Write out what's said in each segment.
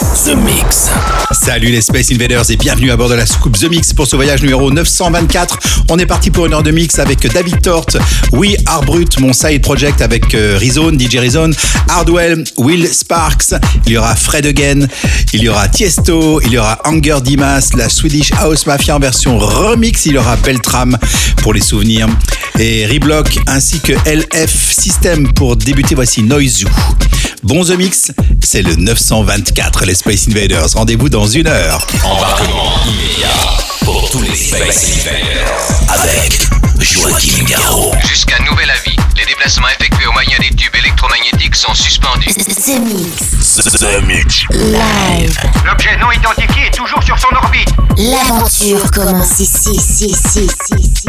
The Mix. Salut les Space Invaders et bienvenue à bord de la soucoupe The Mix pour ce voyage numéro 924. On est parti pour une heure de mix avec David Tort, We Are Brut, mon side project avec euh, Rizone, DJ Rizone, Hardwell, Will Sparks, il y aura Fred Again, il y aura Tiesto, il y aura Anger Dimas, la Swedish House Mafia en version remix, il y aura Beltram pour les souvenirs et Reblock ainsi que LF System pour débuter. Voici Noise Bon The Mix, c'est le 924 les Space Invaders. Rendez-vous dans une heure. Embarquement immédiat pour tous les Space Invaders avec Joachim Garraud. Jusqu'à nouvel avis, les déplacements effectués au moyen des tubes électromagnétiques sont suspendus. The Mix. The Mix. Live. L'objet non identifié est toujours sur son orbite. L'aventure commence ici, ici, ici, ici, ici,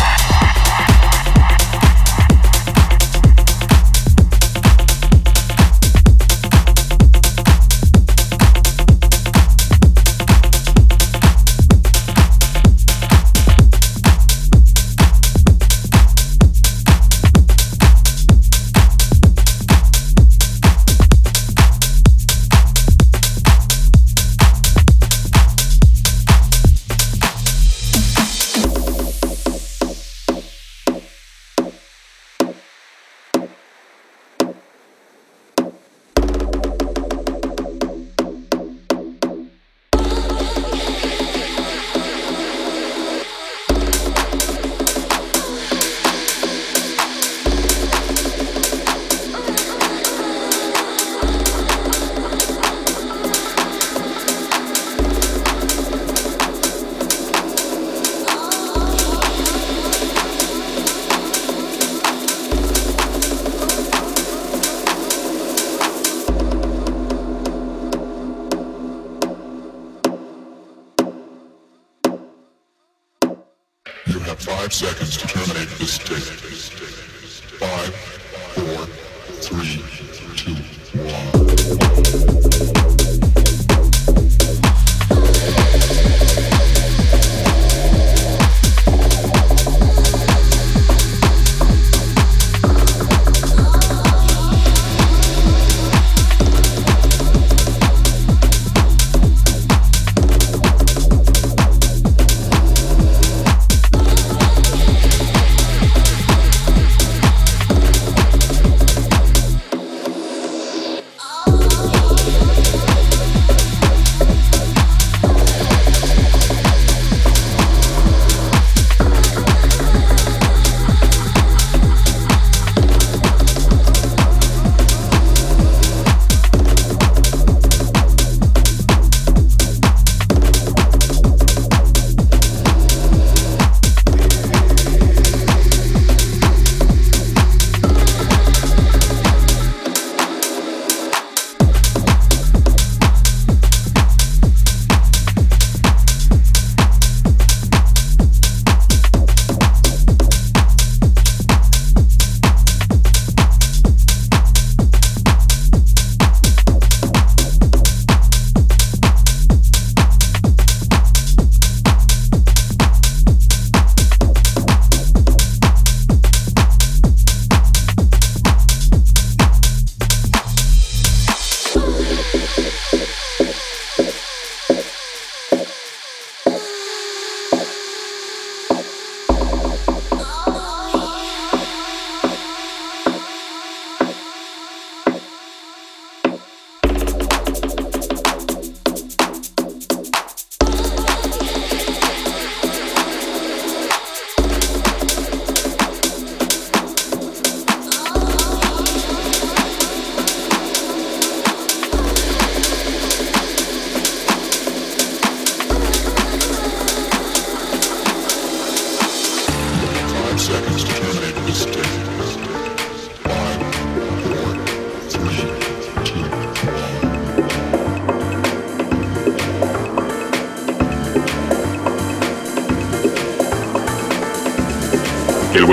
two, one.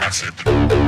That's it.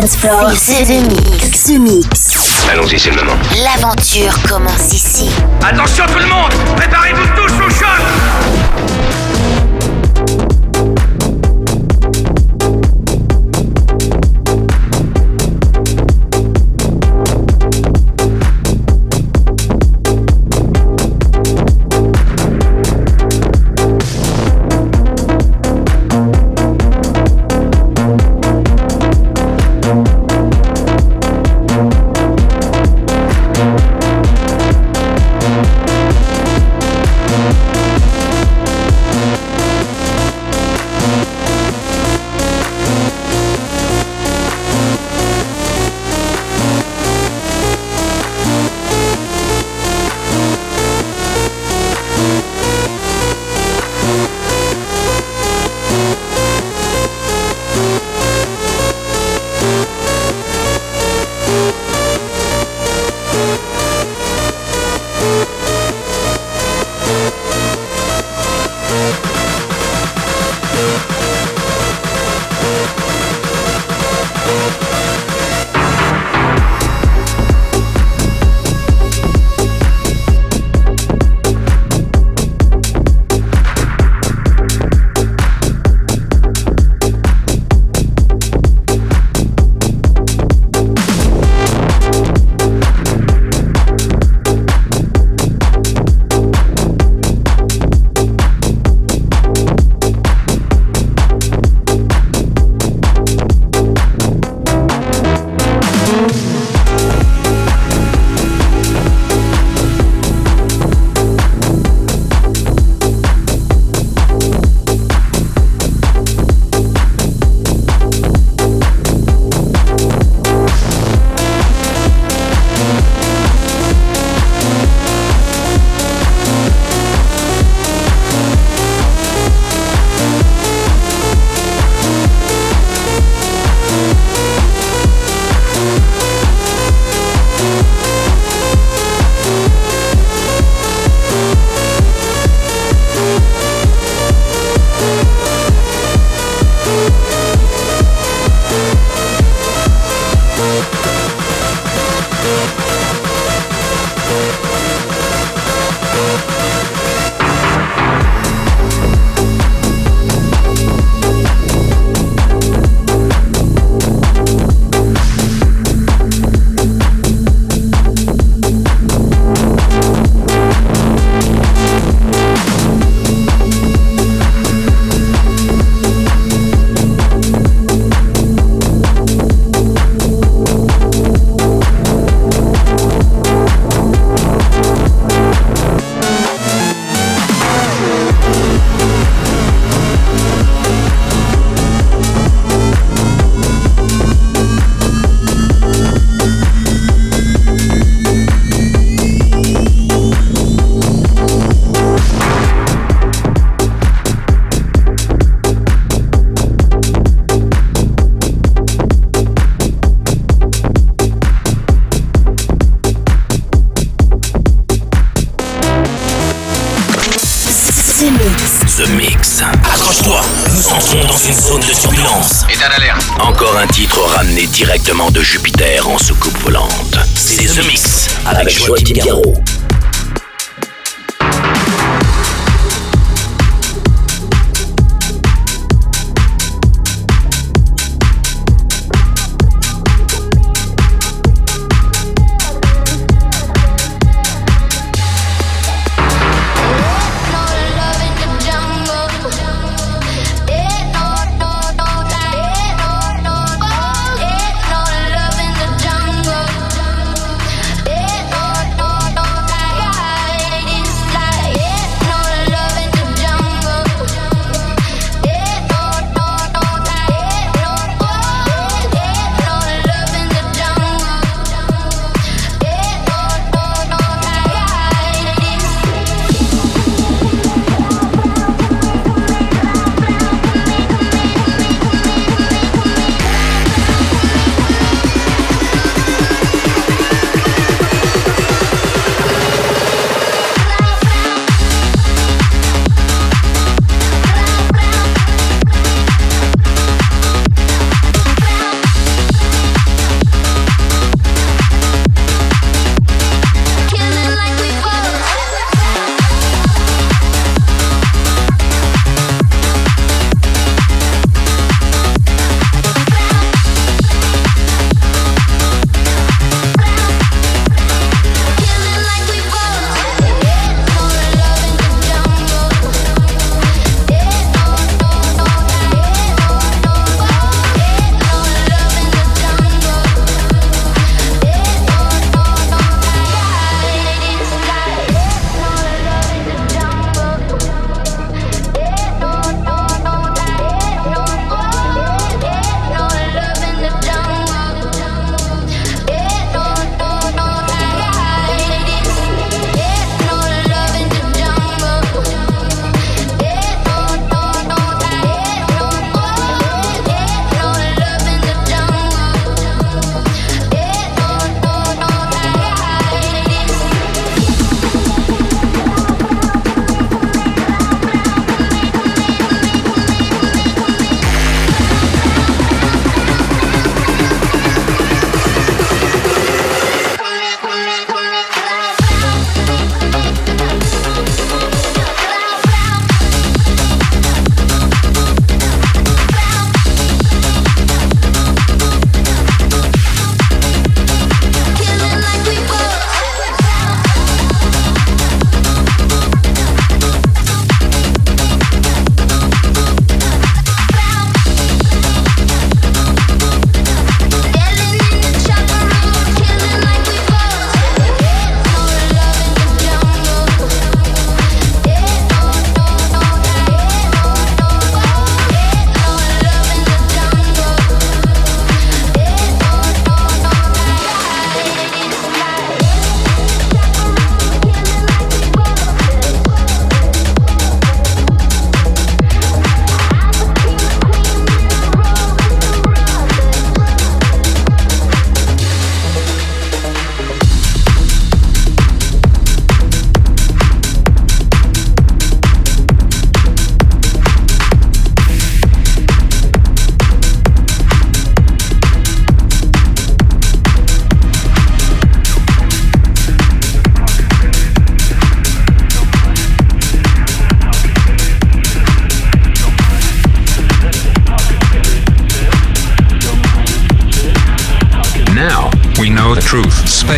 Dance floor. 100% dance floor. C'est The Mix. The Mix. Allons-y, c'est le moment. L'aventure commence ici. Attention tout le monde Préparez-vous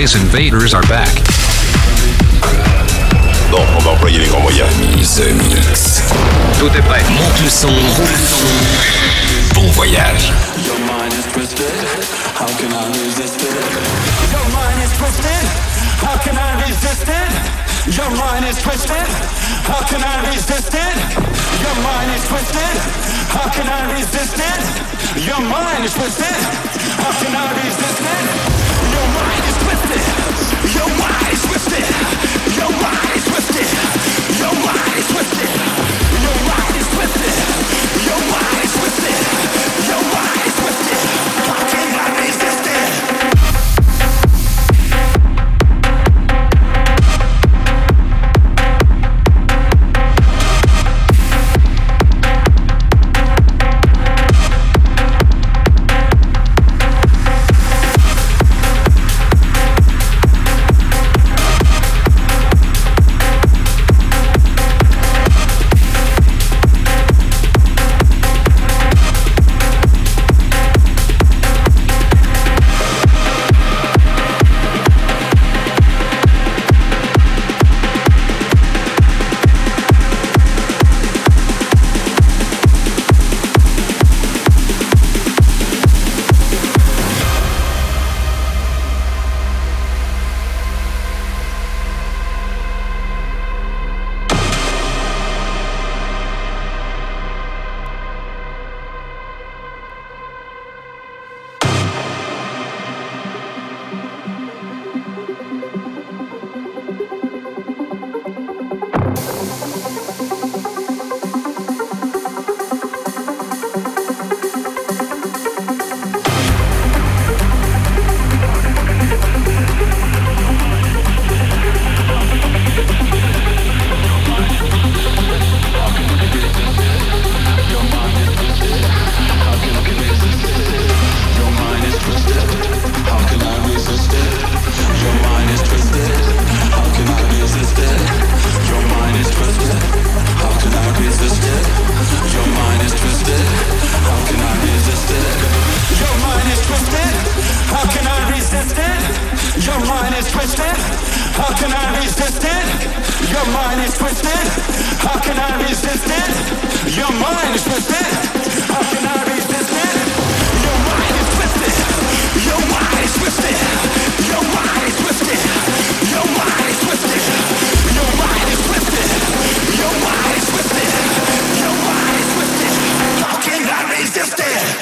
Space Invaders are back. Bon, on va employer les grands moyens. The Mix. Tout est prêt. Monte le son. Bon voyage. Your mind is twisted. How can I resist it? Your mind is twisted. How can I resist it? Your mind is twisted. How can I resist it? Your mind is twisted. How can I resist it? Your mind is twisted. How can I resist it? twisted? How can I resist it? Your mind is twisted. How can I resist it? Your mind is twisted. How can I resist it? Your mind is twisted. Your mind is twisted. Your mind is twisted. Your mind is twisted. Your mind is twisted. Your mind is twisted. Your mind is twisted. How can I resist it?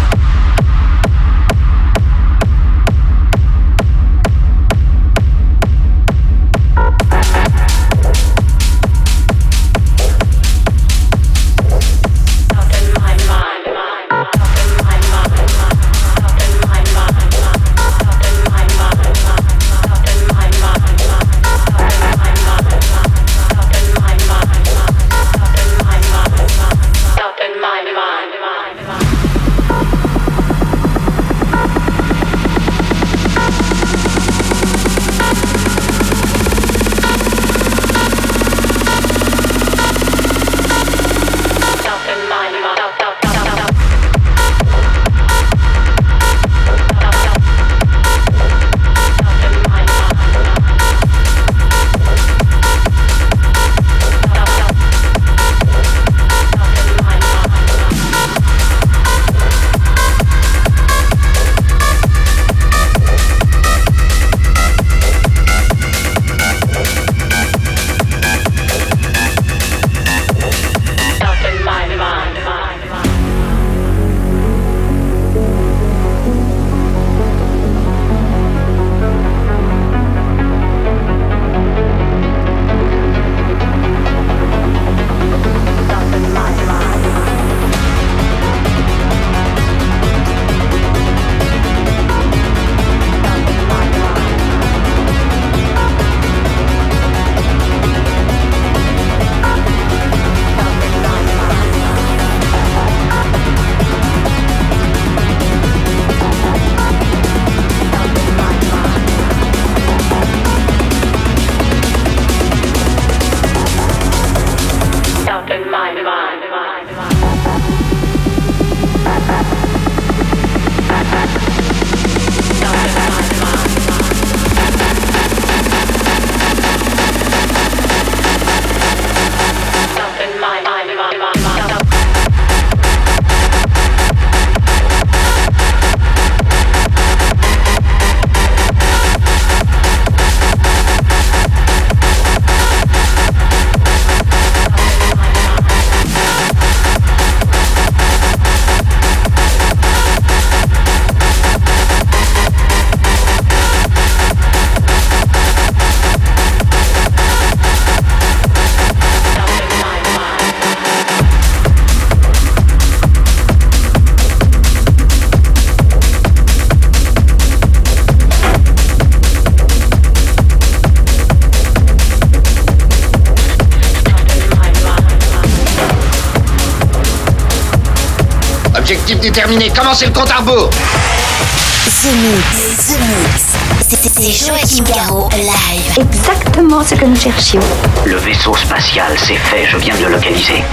Déterminé, commencez le compte à rebours The Mix, The Mix. Joachim Garraud live. Exactement ce que nous cherchions. Le vaisseau spatial, c'est fait, je viens de le localiser.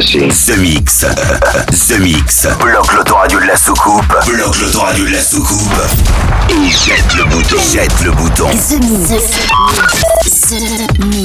Ceci. The Mix. The Mix. Bloque l'autoradio de la soucoupe. Bloque l'autoradio de la soucoupe. Et jette le bouton. Jette le bouton. The Mix. The Mix.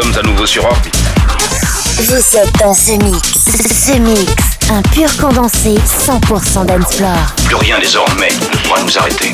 Sommes à nouveau sur orbite. Vous êtes dans The Mix. The Mix. Un pur condensé 100% d'Ensplore. Plus rien désormais ne pourra nous arrêter.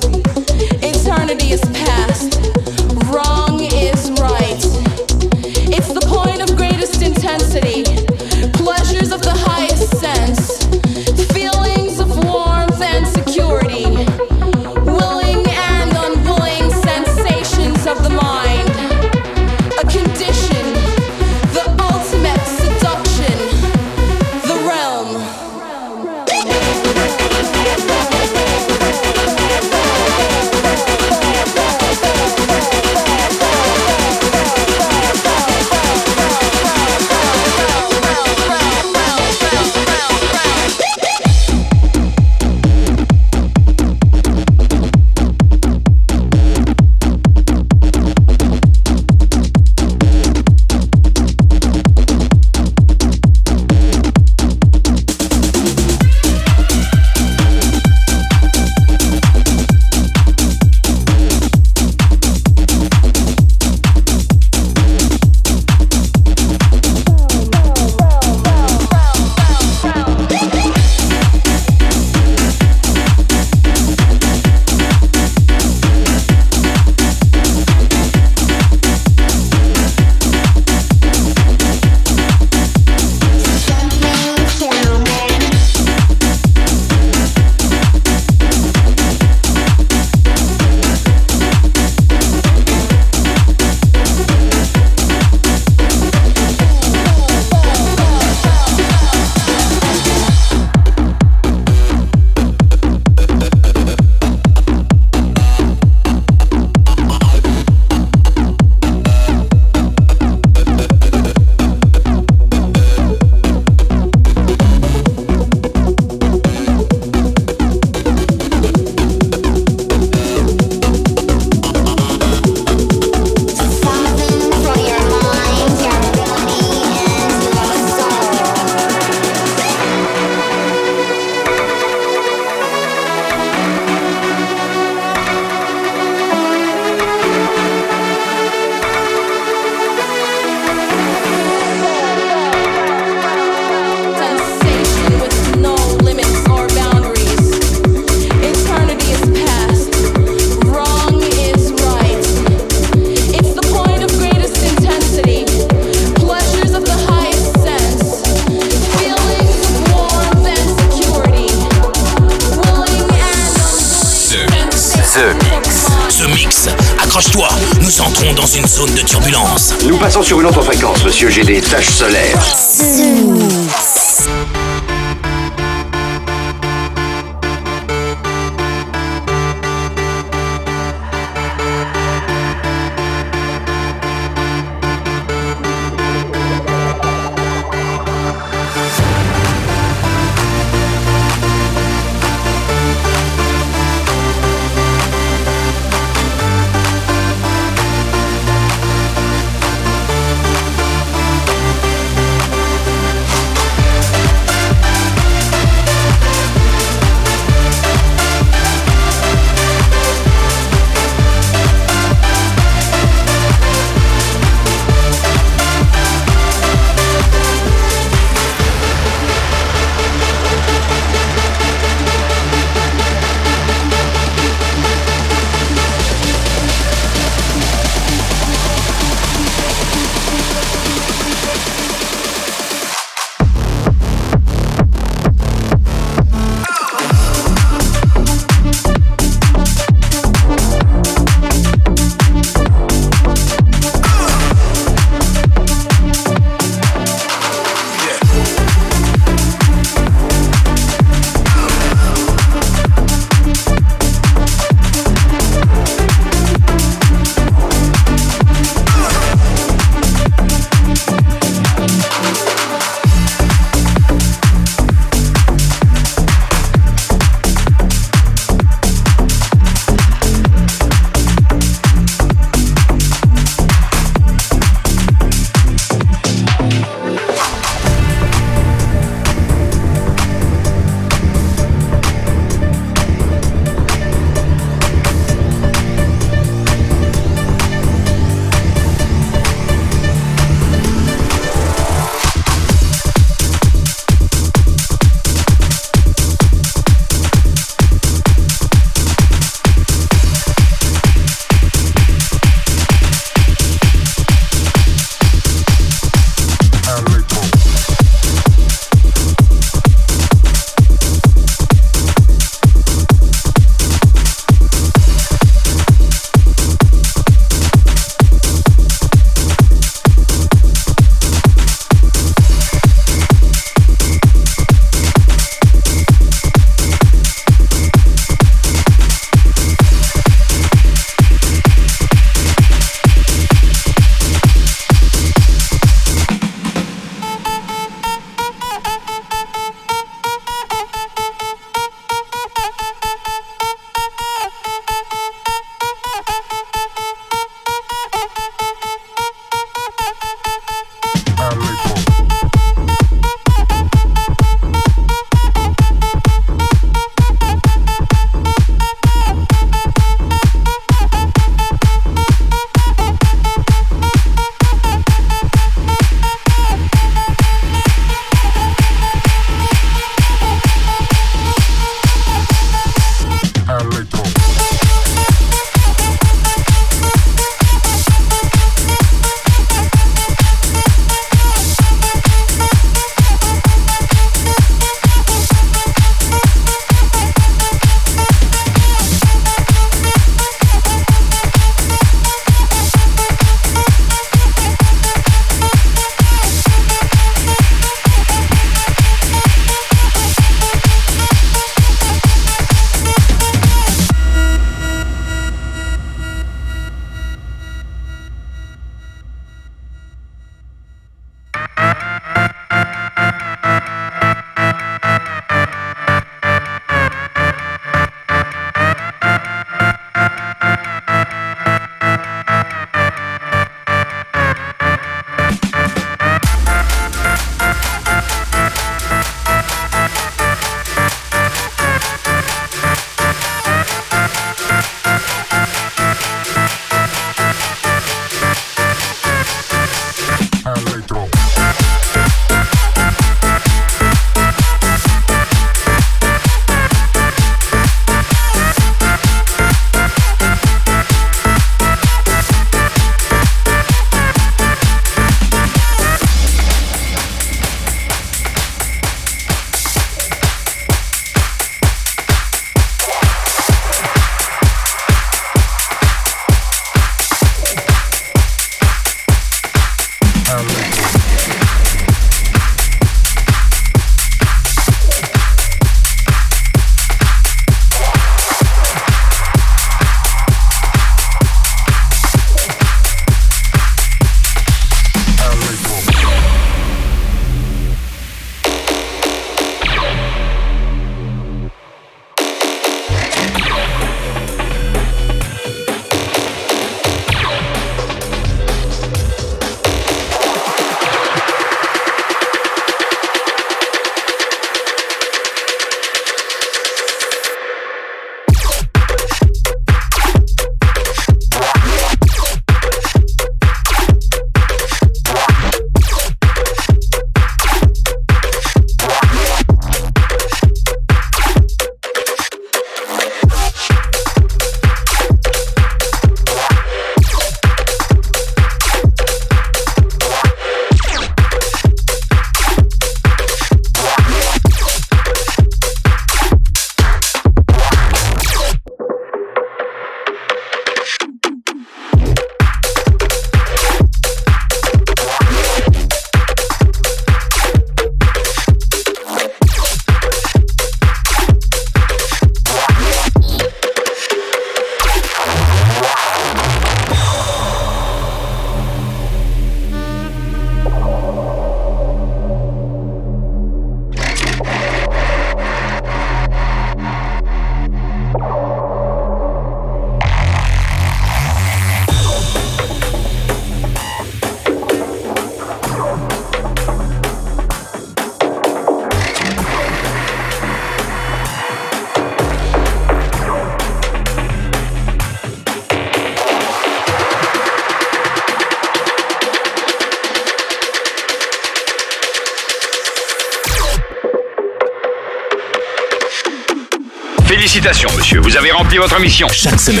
Félicitations, monsieur, vous avez rempli votre mission. Chaque semaine,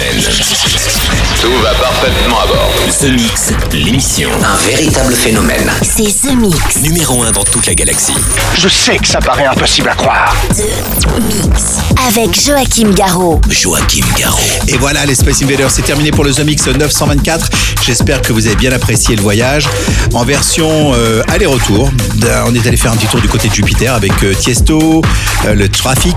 Tout va parfaitement à bord. The Mix, l'émission. Un véritable phénomène. C'est The Mix. Numéro 1 dans toute la galaxie. Je sais que ça paraît impossible à croire. The Mix. Avec Joachim Garraud. Joachim Garraud. Et voilà, les Space Invaders, c'est terminé pour le The Mix 924. J'espère que vous avez bien apprécié le voyage. En version euh, aller-retour, on est allé faire un petit tour du côté de Jupiter avec euh, Tiesto, euh, le Traffic,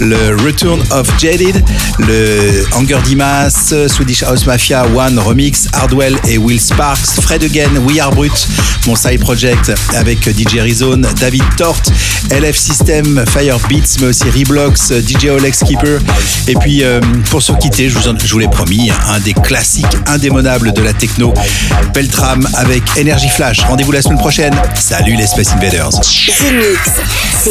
le Return of Jaded, le Anger Dimas, Swedish House Mafia One Remix, Hardwell et Will Sparks, Fred Again, We Are Brut, mon side project avec DJ Rizone, David Tort, LF System, Fire Beats, mais aussi Reblox, DJ Olex Keeper. Et puis, euh, pour se quitter, je vous, l'ai promis, un des classiques indémonables de la techno, Beltram avec Energy Flash. Rendez-vous la semaine prochaine. Salut les Space Invaders. C'est.